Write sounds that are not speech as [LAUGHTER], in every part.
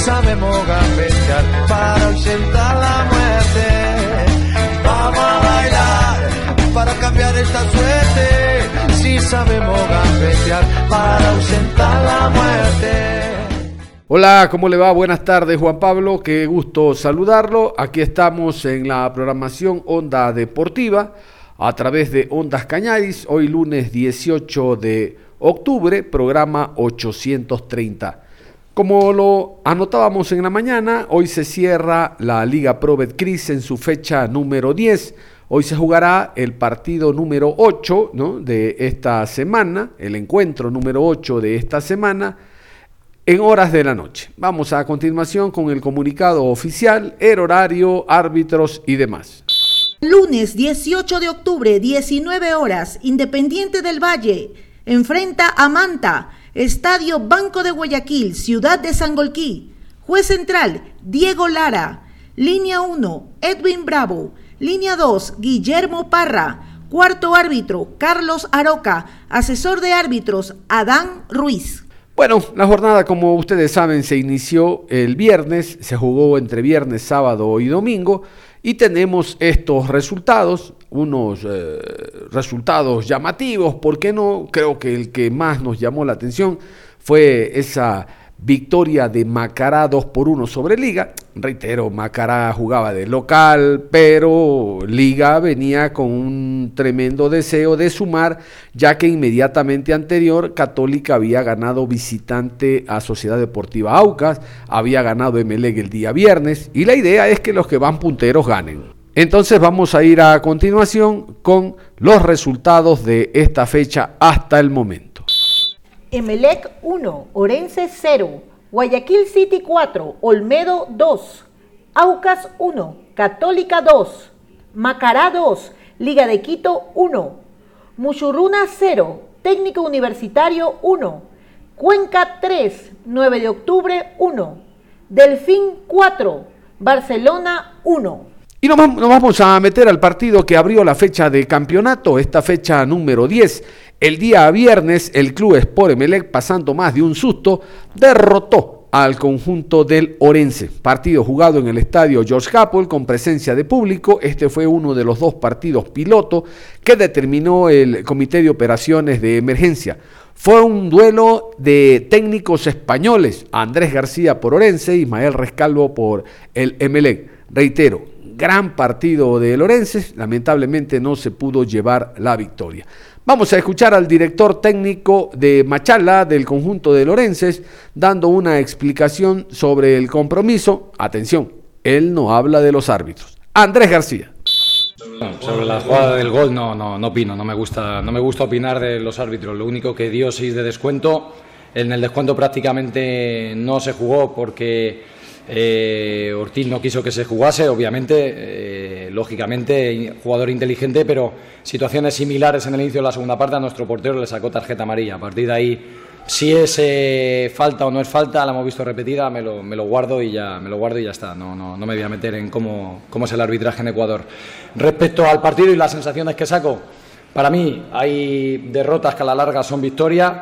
Sabemos gambetear para ausentar la muerte. Vamos a bailar para cambiar esta suerte. Si sabemos gambetear para ausentar la muerte. Hola, ¿cómo le va? Buenas tardes, Juan Pablo. Qué gusto saludarlo. Aquí estamos en la programación Onda Deportiva a través de Ondas Cañaris. Hoy lunes 18 de octubre, programa 830. Como lo anotábamos en la mañana, hoy se cierra la Liga Pro Betcris en su fecha número 10. Hoy se jugará el partido número 8 de esta semana, el encuentro número 8 de esta semana, en horas de la noche. Vamos a continuación con el comunicado oficial, el horario, árbitros y demás. Lunes 18 de octubre, 19 horas, Independiente del Valle, enfrenta a Manta. Estadio Banco de Guayaquil, Ciudad de Sangolquí. Juez central, Diego Lara. Línea 1, Edwin Bravo. Línea 2, Guillermo Parra. Cuarto árbitro, Carlos Aroca. Asesor de árbitros, Adán Ruiz. Bueno, la jornada, como ustedes saben, se inició el viernes, se jugó entre viernes, sábado y domingo, y tenemos estos resultados unos eh, resultados llamativos, ¿por qué no? Creo que el que más nos llamó la atención fue esa victoria de Macará 2 por 1 sobre Liga. Reitero, Macará jugaba de local, pero Liga venía con un tremendo deseo de sumar, ya que inmediatamente anterior Católica había ganado visitante a Sociedad Deportiva Aucas, había ganado Emelec el día viernes, y la idea es que los que van punteros ganen. Entonces vamos a ir a continuación con los resultados de esta fecha hasta el momento. Emelec 1, Orense 0, Guayaquil City 4, Olmedo 2, Aucas 1, Católica 2, Macará 2, Liga de Quito 1, Muchurruna 0, Técnico Universitario 1, Cuenca 3, 9 de octubre 1, Delfín 4, Barcelona 1. Y nos, vamos a meter al partido que abrió la fecha de campeonato, esta fecha número 10. El día viernes, el club Sport Emelec, pasando más de un susto, derrotó al conjunto del Orense. Partido jugado en el estadio George Capel con presencia de público. Este fue uno de los dos partidos piloto que determinó el Comité de Operaciones de Emergencia. Fue un duelo de técnicos españoles, Andrés García por Orense, y Ismael Rescalvo por el Emelec. Reitero, gran partido de Lorences, lamentablemente no se pudo llevar la victoria. Vamos a escuchar al director técnico de Machala del conjunto de Lorences dando una explicación sobre el compromiso. Atención, él no habla de los árbitros. Andrés García. sobre la jugada del gol no, no, no opino, no me, gusta, no me gusta opinar de los árbitros. Lo único que dio sí de descuento. En el descuento prácticamente no se jugó porque eh, Ortiz no quiso que se jugase, obviamente, eh, lógicamente, jugador inteligente, pero situaciones similares en el inicio de la segunda parte a nuestro portero le sacó tarjeta amarilla. A partir de ahí, si es eh, falta o no es falta, la hemos visto repetida, me lo, me lo, guardo y ya me lo guardo y ya está. No, no, no me voy a meter en cómo, cómo es el arbitraje en Ecuador. Respecto al partido y las sensaciones que saco, para mí hay derrotas que a la larga son victorias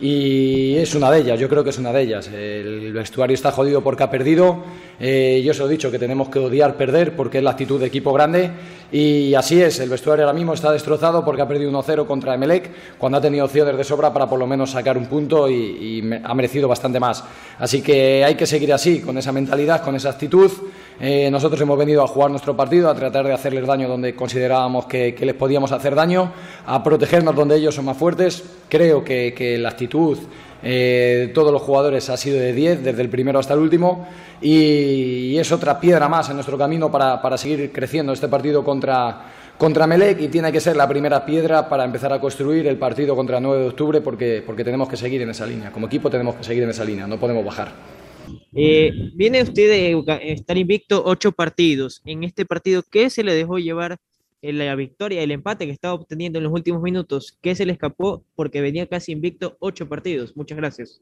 y es una de ellas, yo creo que es una de ellas. El vestuario está jodido porque ha perdido. Eh, yo se lo he dicho que tenemos que odiar perder porque es la actitud de equipo grande y así es. El vestuario ahora mismo está destrozado porque ha perdido 1-0 contra Emelec cuando ha tenido opciones de sobra para por lo menos sacar un punto y, ha merecido bastante más. Así que hay que seguir así, con esa mentalidad, con esa actitud. Eh, nosotros hemos venido a jugar nuestro partido, a tratar de hacerles daño donde considerábamos que, les podíamos hacer daño, a protegernos donde ellos son más fuertes. Creo que, que la actitud eh, todos los jugadores ha sido de 10, desde el primero hasta el último, y, es otra piedra más en nuestro camino para, para seguir creciendo este partido contra, contra Melec y tiene que ser la primera piedra para empezar a construir el partido contra el 9 de octubre porque, porque tenemos que seguir en esa línea. Como equipo tenemos que seguir en esa línea, no podemos bajar. Eh, viene usted de estar invicto ocho partidos. En este partido, ¿qué se le dejó llevar la victoria, el empate que estaba obteniendo en los últimos minutos, ¿qué se le escapó? Porque venía casi invicto ocho partidos. Muchas gracias.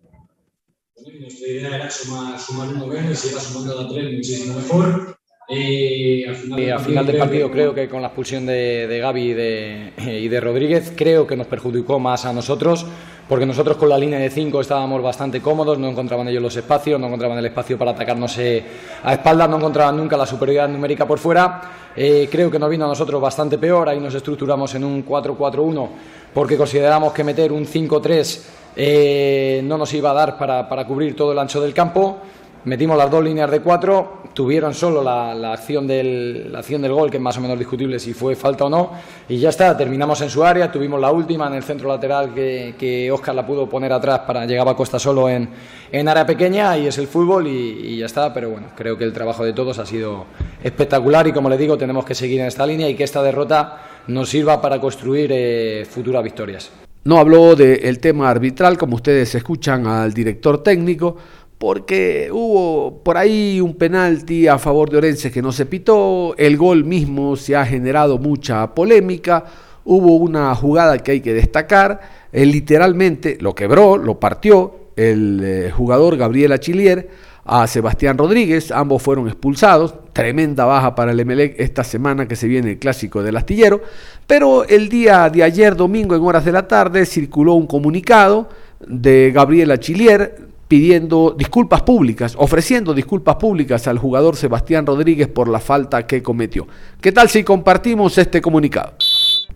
Nuestra idea era sumar, sumar uno menos era sumando a tres muchísimo mejor. Eh, al, final, del partido creo que con la expulsión de, de Gaby y de, y de, Rodríguez creo que nos perjudicó más a nosotros porque nosotros con la línea de cinco estábamos bastante cómodos, no encontraban ellos los espacios, no encontraban el espacio para atacarnos eh, a espaldas, no encontraban nunca la superioridad numérica por fuera. Eh, creo que nos vino a nosotros bastante peor, ahí nos estructuramos en un 4-4-1 porque consideramos que meter un 5-3 eh, no nos iba a dar para, para cubrir todo el ancho del campo metimos las dos líneas de cuatro, tuvieron solo la, acción del, la acción del gol, que es más o menos discutible si fue falta o no, y ya está, terminamos en su área, tuvimos la última en el centro lateral que, que Oscar la pudo poner atrás para llegar a Costa solo en, en área pequeña, y es el fútbol y, ya está, pero bueno, creo que el trabajo de todos ha sido espectacular y como le digo, tenemos que seguir en esta línea y que esta derrota nos sirva para construir eh, futuras victorias. No habló del tema arbitral, como ustedes escuchan al director técnico, porque hubo por ahí un penalti a favor de Orense que no se pitó, el gol mismo se ha generado mucha polémica, hubo una jugada que hay que destacar, él literalmente lo quebró, lo partió el eh, jugador Gabriel Achillier a Sebastián Rodríguez, ambos fueron expulsados, tremenda baja para el Emelec esta semana que se viene el clásico del astillero, pero el día de ayer domingo en horas de la tarde circuló un comunicado de Gabriel Achillier pidiendo disculpas públicas, ofreciendo disculpas públicas al jugador Sebastián Rodríguez por la falta que cometió. ¿Qué tal si compartimos este comunicado?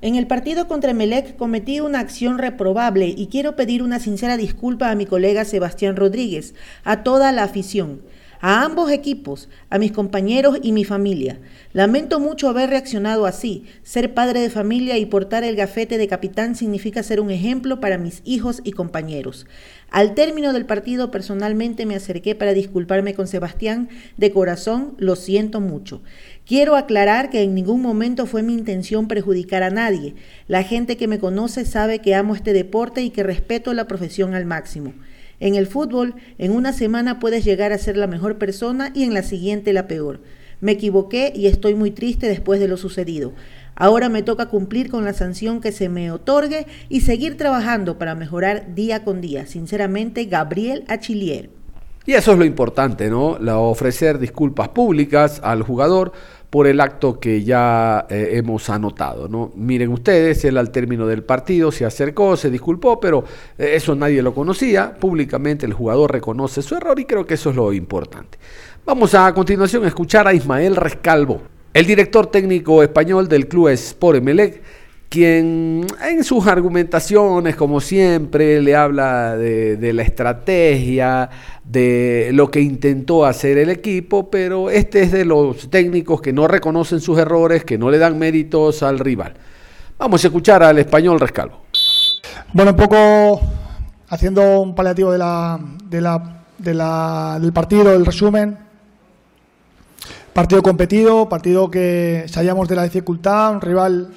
En el partido contra Melec cometí una acción reprobable y quiero pedir una sincera disculpa a mi colega Sebastián Rodríguez, a toda la afición a ambos equipos, a mis compañeros y mi familia. Lamento mucho haber reaccionado así. Ser padre de familia y portar el gafete de capitán significa ser un ejemplo para mis hijos y compañeros. Al término del partido personalmente me acerqué para disculparme con Sebastián. De corazón, lo siento mucho. Quiero aclarar que en ningún momento fue mi intención perjudicar a nadie. La gente que me conoce sabe que amo este deporte y que respeto la profesión al máximo. En el fútbol, en una semana puedes llegar a ser la mejor persona y en la siguiente la peor. Me equivoqué y estoy muy triste después de lo sucedido. Ahora me toca cumplir con la sanción que se me otorgue y seguir trabajando para mejorar día con día. Sinceramente, Gabriel Achillier. Y eso es lo importante, ¿no? La ofrecer disculpas públicas al jugador por el acto que ya eh, hemos anotado. ¿no? Miren ustedes, él al término del partido se acercó, se disculpó, pero eh, eso nadie lo conocía. Públicamente el jugador reconoce su error y creo que eso es lo importante. Vamos a, a continuación a escuchar a Ismael Rescalvo, el director técnico español del club Sport Emelec quien en sus argumentaciones, como siempre, le habla de, la estrategia, de lo que intentó hacer el equipo, pero este es de los técnicos que no reconocen sus errores, que no le dan méritos al rival. Vamos a escuchar al español Rescalvo. Bueno, un poco haciendo un paliativo de la, del partido, el resumen. Partido competido, partido que sabíamos de la dificultad, un rival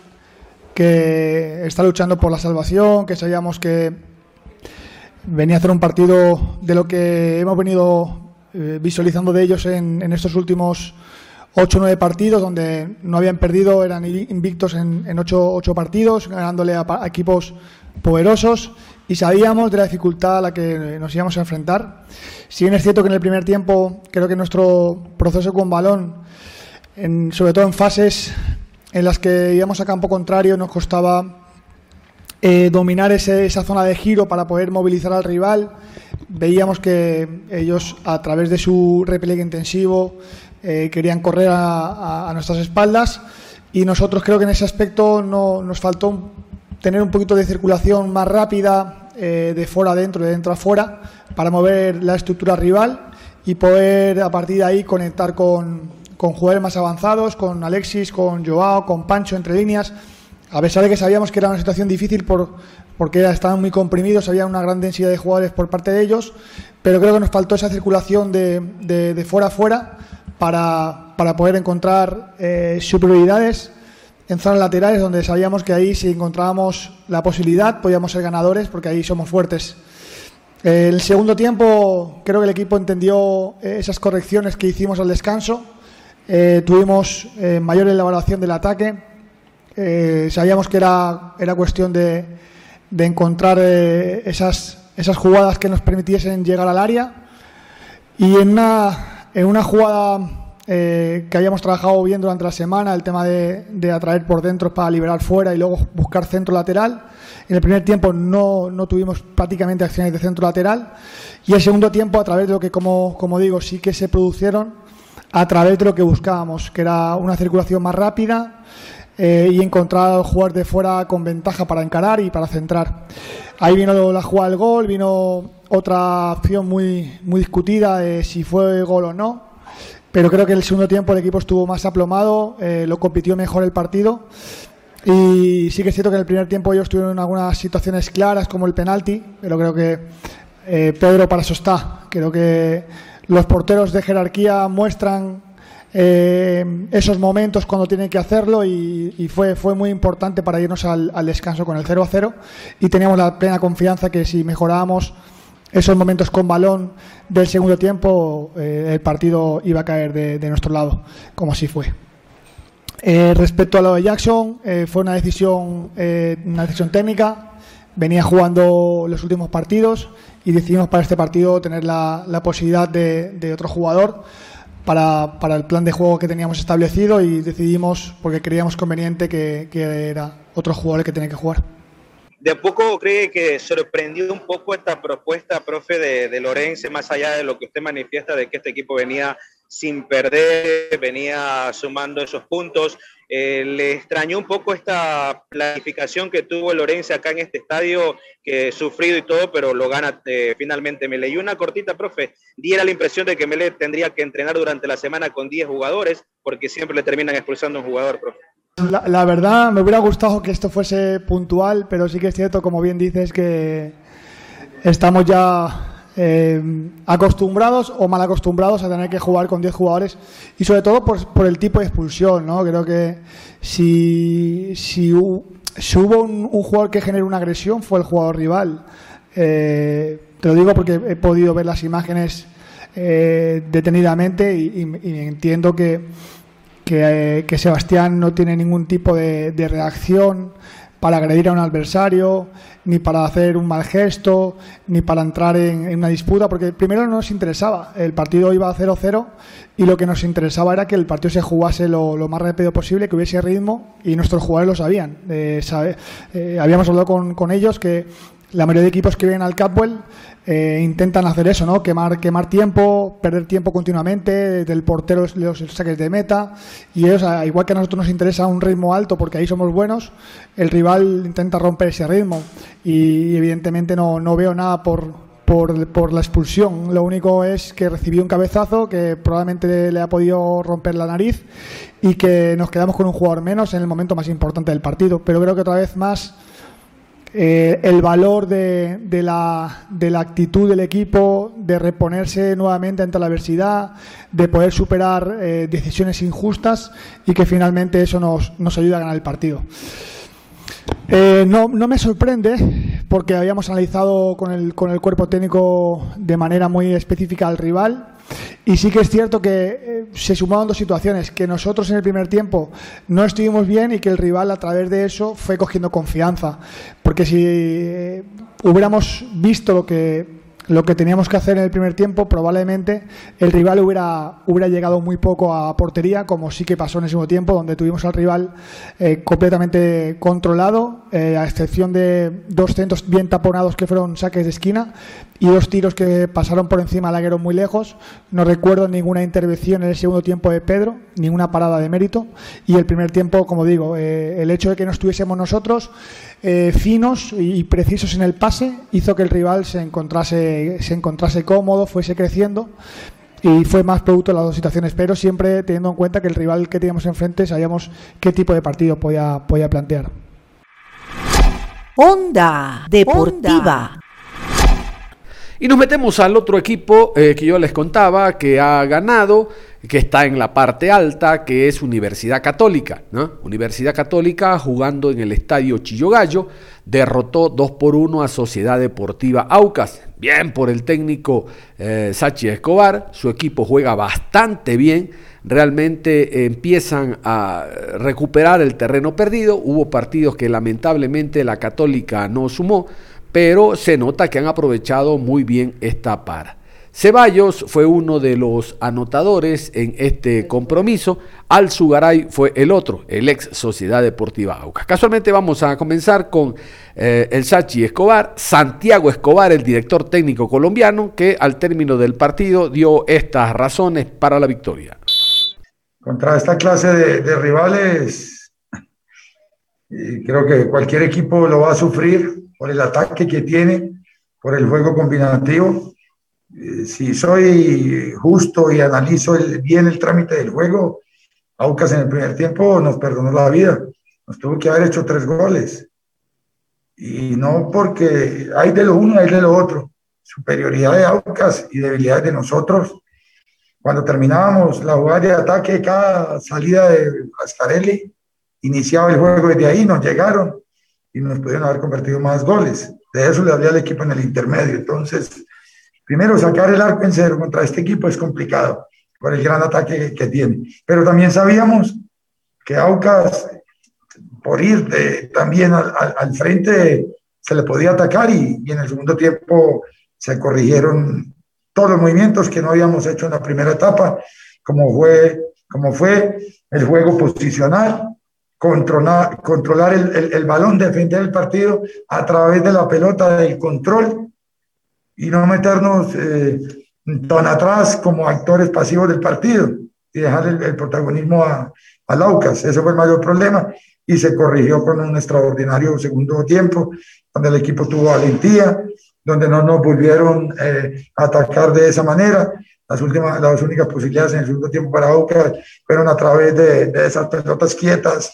que está luchando por la salvación, que sabíamos que venía a hacer un partido de lo que hemos venido eh, visualizando de ellos en, estos últimos 8 o 9 partidos, donde no habían perdido, eran invictos en, en 8, partidos, ganándole a, equipos poderosos y sabíamos de la dificultad a la que nos íbamos a enfrentar. Si bien es cierto que en el primer tiempo creo que nuestro proceso con balón, sobre todo en fases en las que íbamos a campo contrario, nos costaba eh, dominar esa zona de giro para poder movilizar al rival. Veíamos que ellos, a través de su repliegue intensivo, eh, querían correr a, nuestras espaldas y nosotros creo que en ese aspecto no, nos faltó tener un poquito de circulación más rápida eh, de fuera adentro, de dentro a fuera, para mover la estructura rival y poder a partir de ahí conectar con, con jugadores más avanzados, con Alexis, con Joao, con Pancho entre líneas a pesar de que sabíamos que era una situación difícil por, porque estaban muy comprimidos, había una gran densidad de jugadores por parte de ellos, pero creo que nos faltó esa circulación de, de, fuera a fuera para, para poder encontrar eh, superioridades en zonas laterales donde sabíamos que ahí si encontrábamos la posibilidad podíamos ser ganadores porque ahí somos fuertes. El segundo tiempo creo que el equipo entendió eh, esas correcciones que hicimos al descanso. Eh, tuvimos eh, mayor elaboración del ataque. sabíamos que era, era cuestión de, de encontrar esas, esas jugadas que nos permitiesen llegar al área. Y en una, en una jugada eh, que habíamos trabajado bien durante la semana, el tema de, atraer por dentro para liberar fuera y luego buscar centro lateral. En el primer tiempo no, no, tuvimos prácticamente acciones de centro lateral y el segundo tiempo a través de lo que, como, como digo, sí que se produjeron a través de lo que buscábamos, que era una circulación más rápida eh, y encontrar jugar de fuera con ventaja para encarar y para centrar. Ahí vino la jugada del gol, vino otra acción muy, muy discutida de si fue gol o no pero creo que el segundo tiempo el equipo estuvo más aplomado, eh, lo compitió mejor el partido. Y sí que es cierto que en el primer tiempo ellos tuvieron algunas situaciones claras, como el penalti, pero creo que eh, Pedro para eso está. Creo que los porteros de jerarquía muestran eh, esos momentos cuando tienen que hacerlo y, fue, fue muy importante para irnos al, descanso con el 0 a 0 y teníamos la plena confianza que si mejorábamos esos momentos con balón del segundo tiempo, eh, el partido iba a caer de, nuestro lado, como así fue. Eh, respecto a lo de Jackson, fue una decisión, una decisión técnica. Venía jugando los últimos partidos y decidimos para este partido tener la, posibilidad de, otro jugador para, para, el plan de juego que teníamos establecido y decidimos, porque creíamos conveniente, que, que era otro jugador el que tenía que jugar. ¿De a poco cree que sorprendió un poco esta propuesta, profe, de, de Lorenzo, más allá de lo que usted manifiesta de que este equipo venía sin perder, venía sumando esos puntos? Eh, ¿Le extrañó un poco esta planificación que tuvo Lorenzo acá en este estadio, que sufrido y todo, pero lo gana eh, finalmente Mele? Y una cortita, profe, diera la impresión de que Mele tendría que entrenar durante la semana con 10 jugadores, porque siempre le terminan expulsando un jugador, profe. La, verdad, me hubiera gustado que esto fuese puntual, pero sí que es cierto, como bien dices, que estamos ya eh, acostumbrados o mal acostumbrados a tener que jugar con 10 jugadores y sobre todo por, el tipo de expulsión, ¿no? Creo que si, si, hubo un, jugador que generó una agresión fue el jugador rival. Eh, te lo digo porque he podido ver las imágenes eh, detenidamente y entiendo que que, Sebastián no tiene ningún tipo de, reacción para agredir a un adversario, ni para hacer un mal gesto, ni para entrar en, una disputa, porque primero no nos interesaba. El partido iba a 0-0 y lo que nos interesaba era que el partido se jugase lo, más rápido posible, que hubiese ritmo y nuestros jugadores lo sabían. Eh, eh, habíamos hablado con, con ellos que la mayoría de equipos que vienen al Capwell eh, intentan hacer eso, ¿no? Quemar, quemar tiempo, perder tiempo continuamente, del portero los, saques de meta. Y ellos, igual que a nosotros nos interesa un ritmo alto porque ahí somos buenos, el rival intenta romper ese ritmo. Y evidentemente no, no veo nada por, por, por, la expulsión. Lo único es que recibió un cabezazo que probablemente le ha podido romper la nariz y que nos quedamos con un jugador menos en el momento más importante del partido. Pero creo que otra vez más eh, el valor de, la, actitud del equipo, de reponerse nuevamente ante la adversidad, de poder superar eh, decisiones injustas y que finalmente eso nos, nos ayuda a ganar el partido. Eh, no, no, me sorprende porque habíamos analizado con el, con el cuerpo técnico de manera muy específica al rival y sí que es cierto que eh, se sumaban dos situaciones, que nosotros en el primer tiempo no estuvimos bien y que el rival a través de eso fue cogiendo confianza. Porque si eh, hubiéramos visto lo que lo que teníamos que hacer en el primer tiempo, probablemente el rival hubiera, hubiera llegado muy poco a portería, como sí que pasó en el segundo tiempo, donde tuvimos al rival eh, completamente controlado, a excepción de dos centros bien taponados que fueron saques de esquina y dos tiros que pasaron por encima del laguero muy lejos. No recuerdo ninguna intervención en el segundo tiempo de Pedro, ninguna parada de mérito. Y el primer tiempo, como digo, eh, el hecho de que no estuviésemos nosotros eh, finos y precisos en el pase hizo que el rival se encontrase, se encontrase cómodo, fuese creciendo. Y fue más producto de las dos situaciones, pero siempre teniendo en cuenta que el rival que teníamos enfrente sabíamos qué tipo de partido podía, podía plantear. Onda Deportiva. Y nos metemos al otro equipo eh, que yo les contaba, que ha ganado, que está en la parte alta, que es Universidad Católica. Universidad Católica jugando en el estadio Chillogallo, derrotó 2 por 1 a Sociedad Deportiva Aucas. Bien por el técnico eh, Sachi Escobar, su equipo juega bastante bien, realmente empiezan a recuperar el terreno perdido. Hubo partidos que lamentablemente la Católica no sumó pero se nota que han aprovechado muy bien esta para. Ceballos fue uno de los anotadores en este compromiso. Al Sugaray fue el otro, el ex Sociedad Deportiva Aucas. Casualmente vamos a comenzar con eh, el Sachi Escobar, Santiago Escobar, el director técnico colombiano, que al término del partido dio estas razones para la victoria. Contra esta clase de, de rivales, creo que cualquier equipo lo va a sufrir por el ataque que tiene, por el juego combinativo. Eh, si soy justo y analizo bien el trámite del juego, Aucas en el primer tiempo nos perdonó la vida, nos tuvo que haber hecho tres goles. Y no porque hay de lo uno, hay de lo otro. Superioridad de Aucas y debilidad de nosotros. Cuando terminábamos la jugada de ataque, cada salida de Ascarelli, iniciaba el juego desde ahí, nos llegaron y nos pudieron haber convertido más goles. De eso le hablé al equipo en el intermedio. Entonces, primero sacar el arco en cero contra este equipo es complicado por el gran ataque que, tiene. Pero también sabíamos que Aucas, por ir de, también al, al, frente, se le podía atacar y, y en el segundo tiempo se corrigieron todos los movimientos que no habíamos hecho en la primera etapa, como fue, como fue el juego posicional, controlar, controlar el, el, balón, defender el partido a través de la pelota, del control y no meternos eh, tan atrás como actores pasivos del partido y dejar el, protagonismo a, a Laucas. Ese fue el mayor problema y se corrigió con un extraordinario segundo tiempo, donde el equipo tuvo valentía, donde no nos volvieron eh, a atacar de esa manera. Las, últimas, las únicas posibilidades en el segundo tiempo para Aucas fueron a través de, de esas pelotas quietas,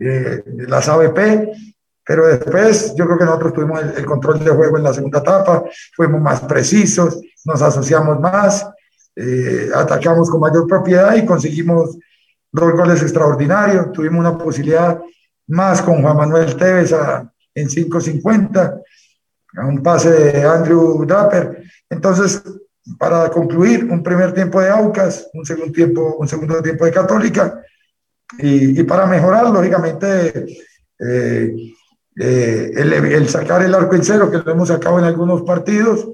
eh, las ABP, pero después yo creo que nosotros tuvimos el, control de juego en la segunda etapa, fuimos más precisos, nos asociamos más, eh, atacamos con mayor propiedad y conseguimos dos goles extraordinarios, tuvimos una posibilidad más con Juan Manuel Tevez a, en 5.50, a un pase de Andrew Draper. Entonces, para concluir, un primer tiempo de Aucas, un segundo tiempo, un segundo tiempo de Católica, y, para mejorar, lógicamente, eh, eh, el, sacar el arco en cero, que lo hemos sacado en algunos partidos,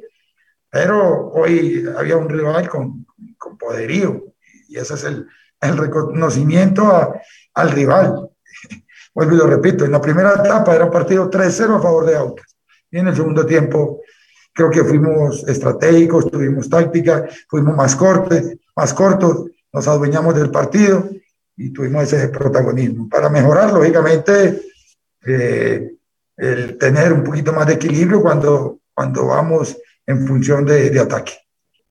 pero hoy había un rival con, con poderío y ese es el, el reconocimiento al rival. [LAUGHS] Vuelvo y lo repito, en la primera etapa era un partido 3-0 a favor de Aucas y en el segundo tiempo creo que fuimos estratégicos, tuvimos táctica, fuimos más cortos, más cortos, nos adueñamos del partido y tuvimos ese protagonismo. Para mejorar, lógicamente, eh, el tener un poquito más de equilibrio cuando, cuando vamos en función de, de ataque.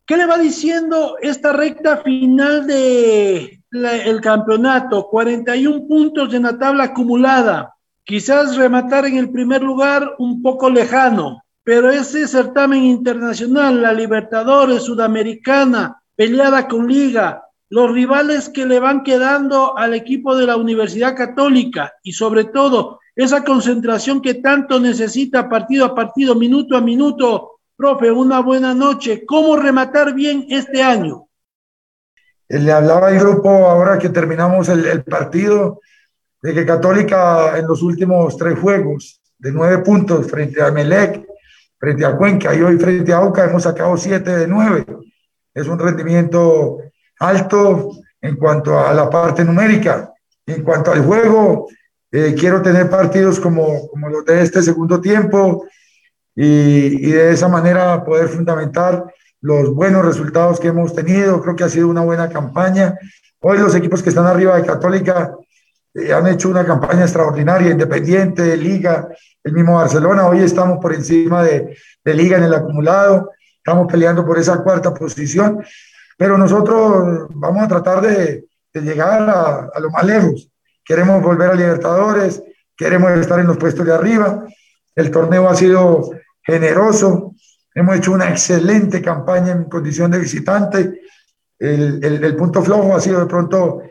¿Qué le va diciendo esta recta final del el campeonato? 41 puntos en la tabla acumulada. Quizás rematar en el primer lugar un poco lejano, pero ese certamen internacional, la Libertadores Sudamericana, peleada con Liga, los rivales que le van quedando al equipo de la Universidad Católica y sobre todo esa concentración que tanto necesita partido a partido, minuto a minuto. Profe, una buena noche. ¿Cómo rematar bien este año? Eh, le hablaba al grupo ahora que terminamos el, partido de que Católica en los últimos tres juegos de nueve puntos frente a Melec, frente a Cuenca y hoy frente a Auca hemos sacado siete de nueve. Es un rendimiento alto en cuanto a la parte numérica. En cuanto al juego, eh, quiero tener partidos como, como los de este segundo tiempo y, y, de esa manera poder fundamentar los buenos resultados que hemos tenido. Creo que ha sido una buena campaña. Hoy los equipos que están arriba de Católica eh, han hecho una campaña extraordinaria, independiente, Liga, el mismo Barcelona. Hoy estamos por encima de, de Liga en el acumulado. Estamos peleando por esa cuarta posición pero nosotros vamos a tratar de, llegar a, lo más lejos. Queremos volver a Libertadores, queremos estar en los puestos de arriba el torneo ha sido generoso, hemos hecho una excelente campaña en condición de visitante. El, punto flojo ha sido de pronto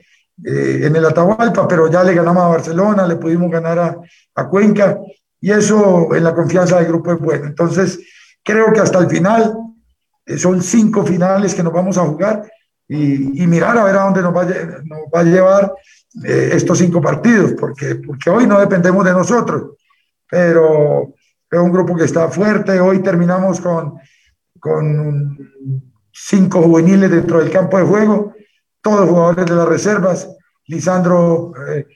eh, en el Atahualpa, pero ya le ganamos a Barcelona, le pudimos ganar a, a Cuenca y eso en la confianza del grupo es bueno. Entonces, creo que hasta el final, son cinco finales que nos vamos a jugar y, y mirar a ver a dónde nos va, nos va a llevar eh, estos cinco partidos, porque, porque hoy no dependemos de nosotros, pero es un grupo que está fuerte. Hoy terminamos con, con cinco juveniles dentro del campo de juego, todos jugadores de las reservas. Lisandro eh,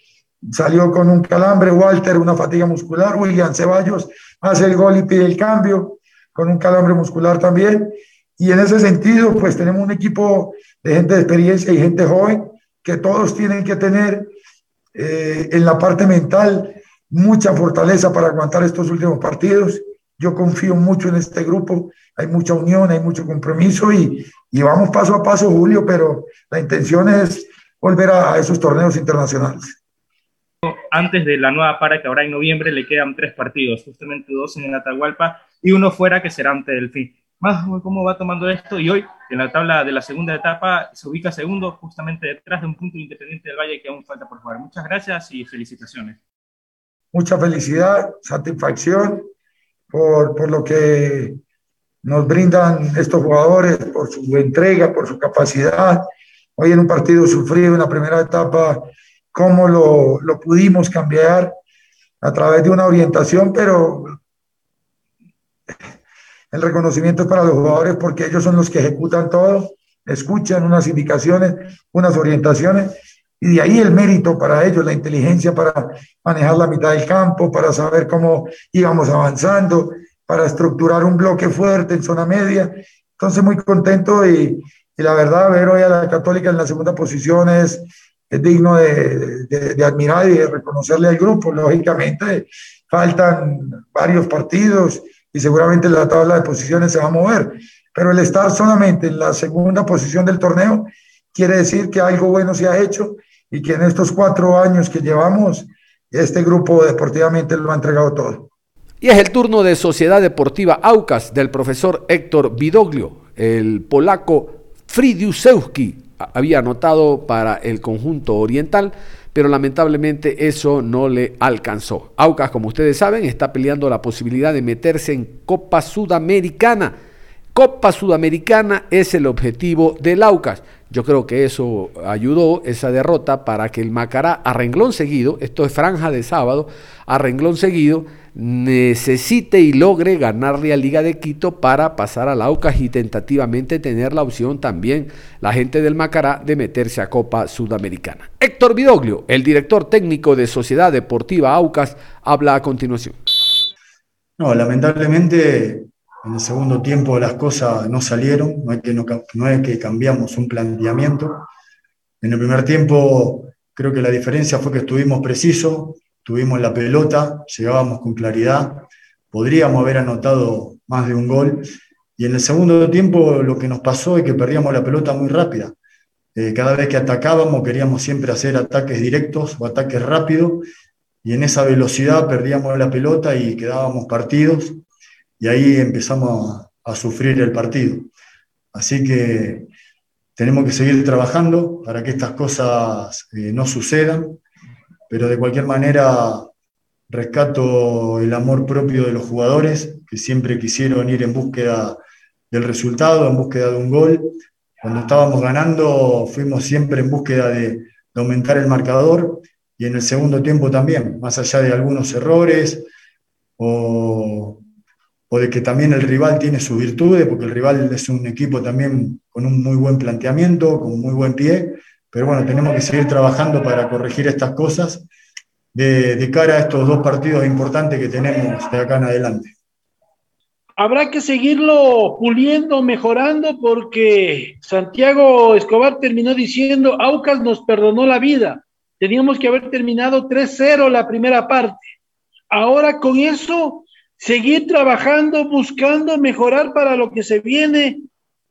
salió con un calambre, Walter una fatiga muscular, William Ceballos hace el gol y pide el cambio, con un calambre muscular también. Y en ese sentido, pues tenemos un equipo de gente de experiencia y gente joven que todos tienen que tener eh, en la parte mental mucha fortaleza para aguantar estos últimos partidos. Yo confío mucho en este grupo, hay mucha unión, hay mucho compromiso y, y vamos paso a paso, Julio, pero la intención es volver a, a esos torneos internacionales antes de la nueva para que habrá en noviembre le quedan tres partidos, justamente dos en el Atahualpa y uno fuera que será ante Delfín. Más cómo va tomando esto y hoy en la tabla de la segunda etapa se ubica segundo justamente detrás de un punto independiente del Valle que aún falta por jugar. Muchas gracias y felicitaciones. Mucha felicidad, satisfacción por, por lo que nos brindan estos jugadores, por su entrega, por su capacidad. Hoy en un partido sufrido en la primera etapa cómo lo, lo pudimos cambiar a través de una orientación, pero el reconocimiento es para los jugadores porque ellos son los que ejecutan todo, escuchan unas indicaciones, unas orientaciones, y de ahí el mérito para ellos, la inteligencia para manejar la mitad del campo, para saber cómo íbamos avanzando, para estructurar un bloque fuerte en zona media. Entonces, muy contento y, y la verdad, ver hoy a la Católica en la segunda posición es, es digno de, de, admirar y de reconocerle al grupo. Lógicamente, faltan varios partidos y seguramente la tabla de posiciones se va a mover, pero el estar solamente en la segunda posición del torneo quiere decir que algo bueno se ha hecho y que en estos cuatro años que llevamos, este grupo deportivamente lo ha entregado todo. Y es el turno de Sociedad Deportiva Aucas del profesor Héctor Vidoglio, el polaco Fridiusewski había anotado para el conjunto oriental, pero lamentablemente eso no le alcanzó. Aucas, como ustedes saben, está peleando la posibilidad de meterse en Copa Sudamericana. Copa Sudamericana es el objetivo del Aucas. Yo creo que eso ayudó, esa derrota, para que el Macará a renglón seguido, esto es franja de sábado, a renglón seguido, necesite y logre ganarle a Liga de Quito para pasar al Aucas y tentativamente tener la opción también la gente del Macará de meterse a Copa Sudamericana. Héctor Vidoglio, el director técnico de Sociedad Deportiva Aucas, habla a continuación. No, lamentablemente en el segundo tiempo las cosas no salieron, no es que, no, cambiamos un planteamiento. En el primer tiempo creo que la diferencia fue que estuvimos precisos, tuvimos la pelota, llegábamos con claridad, podríamos haber anotado más de un gol. Y en el segundo tiempo lo que nos pasó es que perdíamos la pelota muy rápida. Eh, cada vez que atacábamos queríamos siempre hacer ataques directos o ataques rápidos y en esa velocidad perdíamos la pelota y quedábamos partidos y ahí empezamos a, sufrir el partido. Así que tenemos que seguir trabajando para que estas cosas eh, no sucedan pero de cualquier manera rescato el amor propio de los jugadores que siempre quisieron ir en búsqueda del resultado, en búsqueda de un gol. Cuando estábamos ganando fuimos siempre en búsqueda de, aumentar el marcador y en el segundo tiempo también, más allá de algunos errores o, o de que también el rival tiene sus virtudes, porque el rival es un equipo también con un muy buen planteamiento, con muy buen pie, pero bueno, tenemos que seguir trabajando para corregir estas cosas de, cara a estos dos partidos importantes que tenemos de acá en adelante. Habrá que seguirlo puliendo, mejorando, porque Santiago Escobar terminó diciendo, Aucas nos perdonó la vida. Teníamos que haber terminado 3-0 la primera parte. Ahora con eso, seguir trabajando, buscando mejorar para lo que se viene,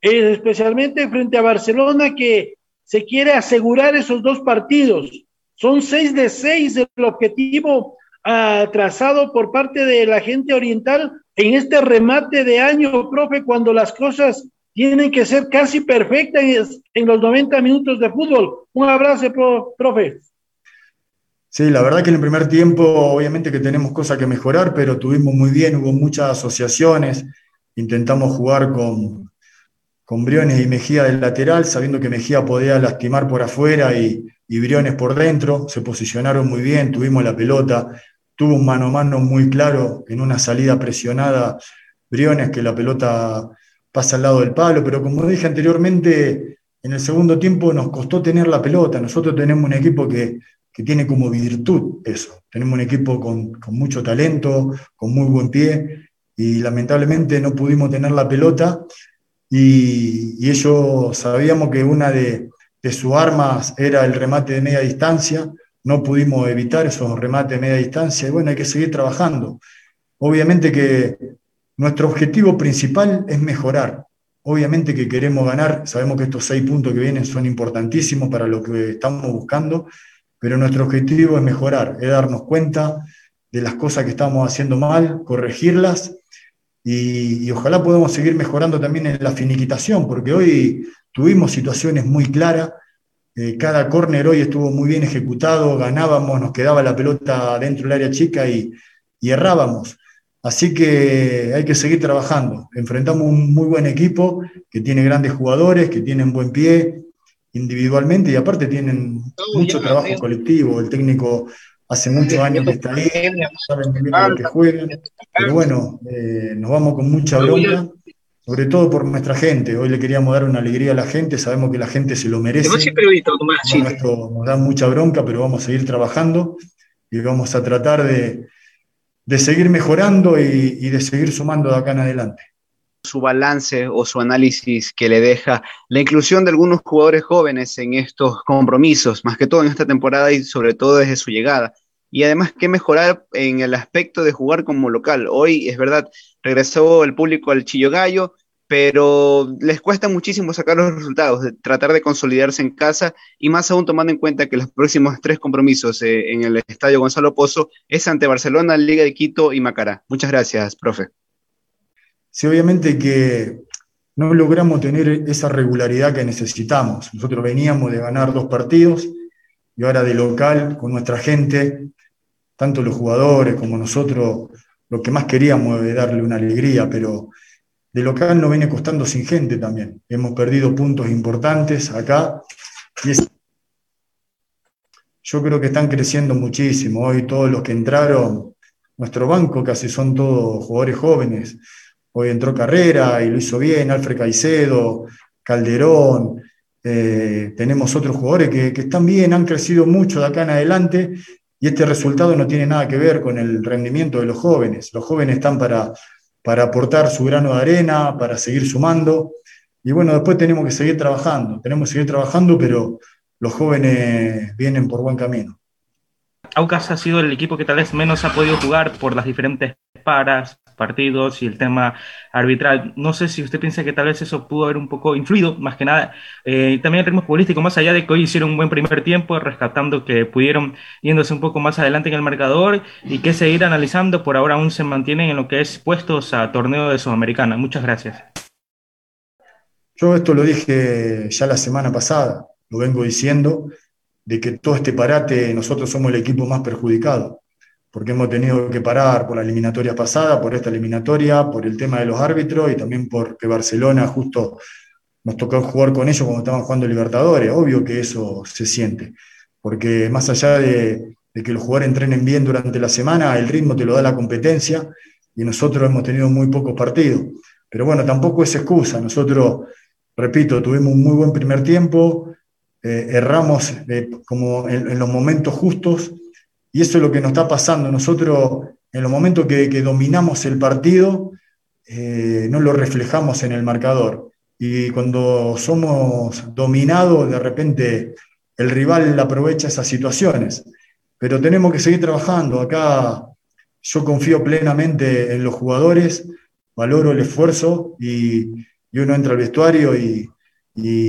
eh, especialmente frente a Barcelona, que se quiere asegurar esos dos partidos. Son seis de seis el objetivo atrasado por parte de la gente oriental en este remate de año, profe, cuando las cosas tienen que ser casi perfectas en los 90 minutos de fútbol. Un abrazo, profe. Sí, la verdad que en el primer tiempo obviamente que tenemos cosas que mejorar, pero tuvimos muy bien, hubo muchas asociaciones, intentamos jugar con, con Briones y Mejía del lateral, sabiendo que Mejía podía lastimar por afuera y, y Briones por dentro, se posicionaron muy bien, tuvimos la pelota, tuvo un mano a mano muy claro en una salida presionada Briones, que la pelota pasa al lado del palo, pero como dije anteriormente, en el segundo tiempo nos costó tener la pelota. Nosotros tenemos un equipo que, tiene como virtud eso. Tenemos un equipo con, mucho talento, con muy buen pie, y lamentablemente no pudimos tener la pelota. Y, ellos sabíamos que una de, de sus armas era el remate de media distancia no pudimos evitar esos remates de media distancia y bueno, hay que seguir trabajando. Obviamente que nuestro objetivo principal es mejorar. Obviamente que queremos ganar, sabemos que estos seis puntos que vienen son importantísimos para lo que estamos buscando, pero nuestro objetivo es mejorar, es darnos cuenta de las cosas que estamos haciendo mal, corregirlas y, y ojalá podamos seguir mejorando también en la finiquitación, porque hoy tuvimos situaciones muy claras eh, cada córner hoy estuvo muy bien ejecutado, ganábamos, nos quedaba la pelota dentro del área chica y, errábamos. Así que hay que seguir trabajando. Enfrentamos un muy buen equipo que tiene grandes jugadores, que tienen buen pie individualmente y aparte tienen mucho trabajo colectivo. El técnico hace muchos años que está ahí, saben muy bien lo que juegan. Pero bueno, eh, nos vamos con mucha bronca sobre todo por nuestra gente. Hoy le queríamos dar una alegría a la gente, sabemos que la gente se lo merece. esto nos da mucha bronca, pero vamos a seguir trabajando y vamos a tratar de, seguir mejorando y, y de seguir sumando de acá en adelante su balance o su análisis que le deja la inclusión de algunos jugadores jóvenes en estos compromisos, más que todo en esta temporada y sobre todo desde su llegada. Y además que mejorar en el aspecto de jugar como local. Hoy es verdad, regresó el público al Chillo Gallo, pero les cuesta muchísimo sacar los resultados, de tratar de consolidarse en casa y más aún tomando en cuenta que los próximos tres compromisos eh, en el Estadio Gonzalo Pozo es ante Barcelona, Liga de Quito y Macará. Muchas gracias, profe. Sí, obviamente que no logramos tener esa regularidad que necesitamos. Nosotros veníamos de ganar dos partidos y ahora de local con nuestra gente, tanto los jugadores como nosotros lo que más queríamos es darle una alegría, pero de local nos viene costando sin gente también. Hemos perdido puntos importantes acá y yo creo que están creciendo muchísimo. Hoy todos los que entraron, nuestro banco casi son todos jugadores jóvenes. Hoy entró Carrera y lo hizo bien, Alfred Caicedo, Calderón. Eh, tenemos otros jugadores que, que están bien, han crecido mucho de acá en adelante y este resultado no tiene nada que ver con el rendimiento de los jóvenes. Los jóvenes están para, para aportar su grano de arena, para seguir sumando. Y bueno, después tenemos que seguir trabajando. Tenemos que seguir trabajando, pero los jóvenes vienen por buen camino. Aucas ha sido el equipo que tal vez menos ha podido jugar por las diferentes paras, partidos y el tema arbitral. No sé si usted piensa que tal vez eso pudo haber un poco influido, más que nada, eh, también el ritmo futbolístico, más allá de que hoy hicieron un buen primer tiempo, rescatando que pudieron yéndose un poco más adelante en el marcador y que seguir analizando, por ahora aún se mantienen en lo que es puestos a torneo de Sudamericana. Muchas gracias. Yo esto lo dije ya la semana pasada, lo vengo diciendo, de que todo este parate nosotros somos el equipo más perjudicado porque hemos tenido que parar por la eliminatoria pasada, por esta eliminatoria, por el tema de los árbitros y también porque Barcelona justo nos tocó jugar con ellos cuando estaban jugando Libertadores. Obvio que eso se siente, porque más allá de, que los jugadores entrenen bien durante la semana, el ritmo te lo da la competencia y nosotros hemos tenido muy pocos partidos. Pero bueno, tampoco es excusa. Nosotros, repito, tuvimos un muy buen primer tiempo, eh, erramos eh, como en los momentos justos y eso es lo que nos está pasando. Nosotros, en los momentos que, dominamos el partido, eh, no lo reflejamos en el marcador. Y cuando somos dominados, de repente el rival aprovecha esas situaciones. Pero tenemos que seguir trabajando. Acá yo confío plenamente en los jugadores, valoro el esfuerzo y, uno entra al vestuario y,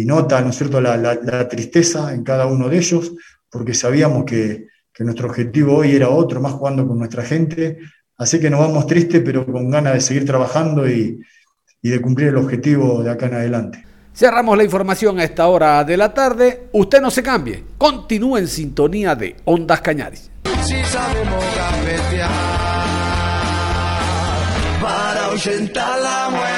nota, ¿no es cierto?, la, tristeza en cada uno de ellos, porque sabíamos que, que nuestro objetivo hoy era otro, más jugando con nuestra gente. Así que nos vamos tristes, pero con ganas de seguir trabajando y, y de cumplir el objetivo de acá en adelante. Cerramos la información a esta hora de la tarde. Usted no se cambie. Continúe en sintonía de Ondas Cañaris. Si sabemos para ahuyentar la muerte.